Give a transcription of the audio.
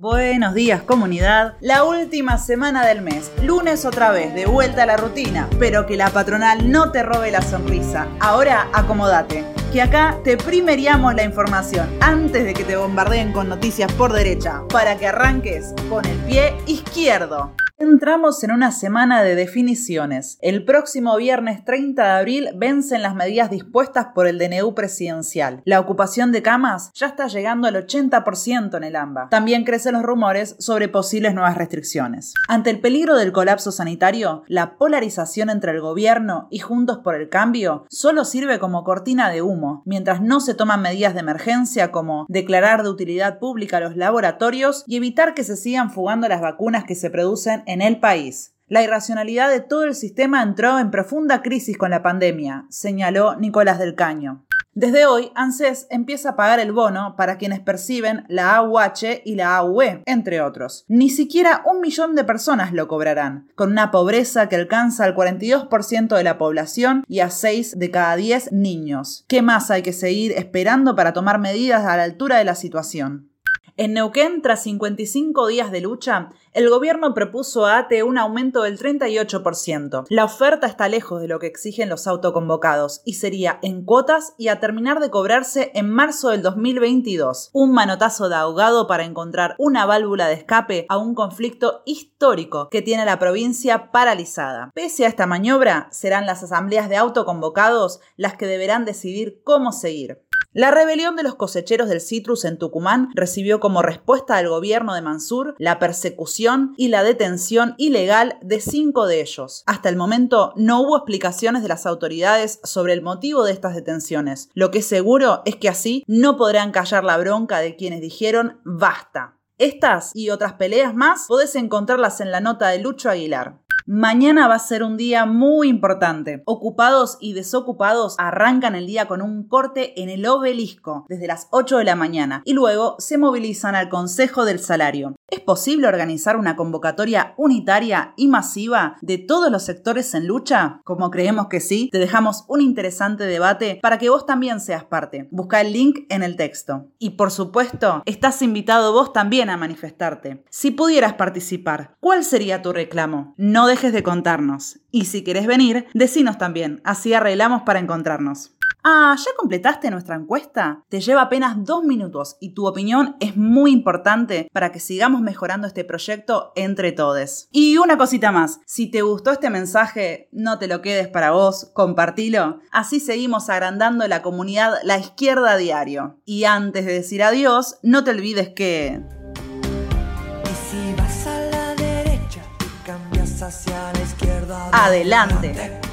Buenos días comunidad, la última semana del mes, lunes otra vez, de vuelta a la rutina, pero que la patronal no te robe la sonrisa. Ahora acomódate, que acá te primeriamos la información antes de que te bombardeen con noticias por derecha, para que arranques con el pie izquierdo. Entramos en una semana de definiciones. El próximo viernes 30 de abril vencen las medidas dispuestas por el DNU presidencial. La ocupación de camas ya está llegando al 80% en el AMBA. También crecen los rumores sobre posibles nuevas restricciones. Ante el peligro del colapso sanitario, la polarización entre el gobierno y Juntos por el Cambio solo sirve como cortina de humo, mientras no se toman medidas de emergencia como declarar de utilidad pública los laboratorios y evitar que se sigan fugando las vacunas que se producen en el país. La irracionalidad de todo el sistema entró en profunda crisis con la pandemia, señaló Nicolás del Caño. Desde hoy, ANSES empieza a pagar el bono para quienes perciben la AUH y la AUE, entre otros. Ni siquiera un millón de personas lo cobrarán, con una pobreza que alcanza al 42% de la población y a 6 de cada 10 niños. ¿Qué más hay que seguir esperando para tomar medidas a la altura de la situación? En Neuquén, tras 55 días de lucha, el gobierno propuso a ATE un aumento del 38%. La oferta está lejos de lo que exigen los autoconvocados y sería en cuotas y a terminar de cobrarse en marzo del 2022. Un manotazo de ahogado para encontrar una válvula de escape a un conflicto histórico que tiene la provincia paralizada. Pese a esta maniobra, serán las asambleas de autoconvocados las que deberán decidir cómo seguir. La rebelión de los cosecheros del citrus en Tucumán recibió como respuesta del gobierno de Mansur la persecución y la detención ilegal de cinco de ellos. Hasta el momento no hubo explicaciones de las autoridades sobre el motivo de estas detenciones. Lo que es seguro es que así no podrán callar la bronca de quienes dijeron basta. Estas y otras peleas más podés encontrarlas en la nota de Lucho Aguilar. Mañana va a ser un día muy importante. Ocupados y desocupados arrancan el día con un corte en el obelisco desde las 8 de la mañana y luego se movilizan al Consejo del Salario. ¿Es posible organizar una convocatoria unitaria y masiva de todos los sectores en lucha? Como creemos que sí, te dejamos un interesante debate para que vos también seas parte. Busca el link en el texto. Y por supuesto, estás invitado vos también a manifestarte. Si pudieras participar, ¿cuál sería tu reclamo? No dejes de contarnos. Y si querés venir, decinos también, así arreglamos para encontrarnos. Ah, ¿ya completaste nuestra encuesta? Te lleva apenas dos minutos y tu opinión es muy importante para que sigamos mejorando este proyecto entre todos. Y una cosita más, si te gustó este mensaje, no te lo quedes para vos, compartilo. Así seguimos agrandando la comunidad La Izquierda Diario. Y antes de decir adiós, no te olvides que... Adelante.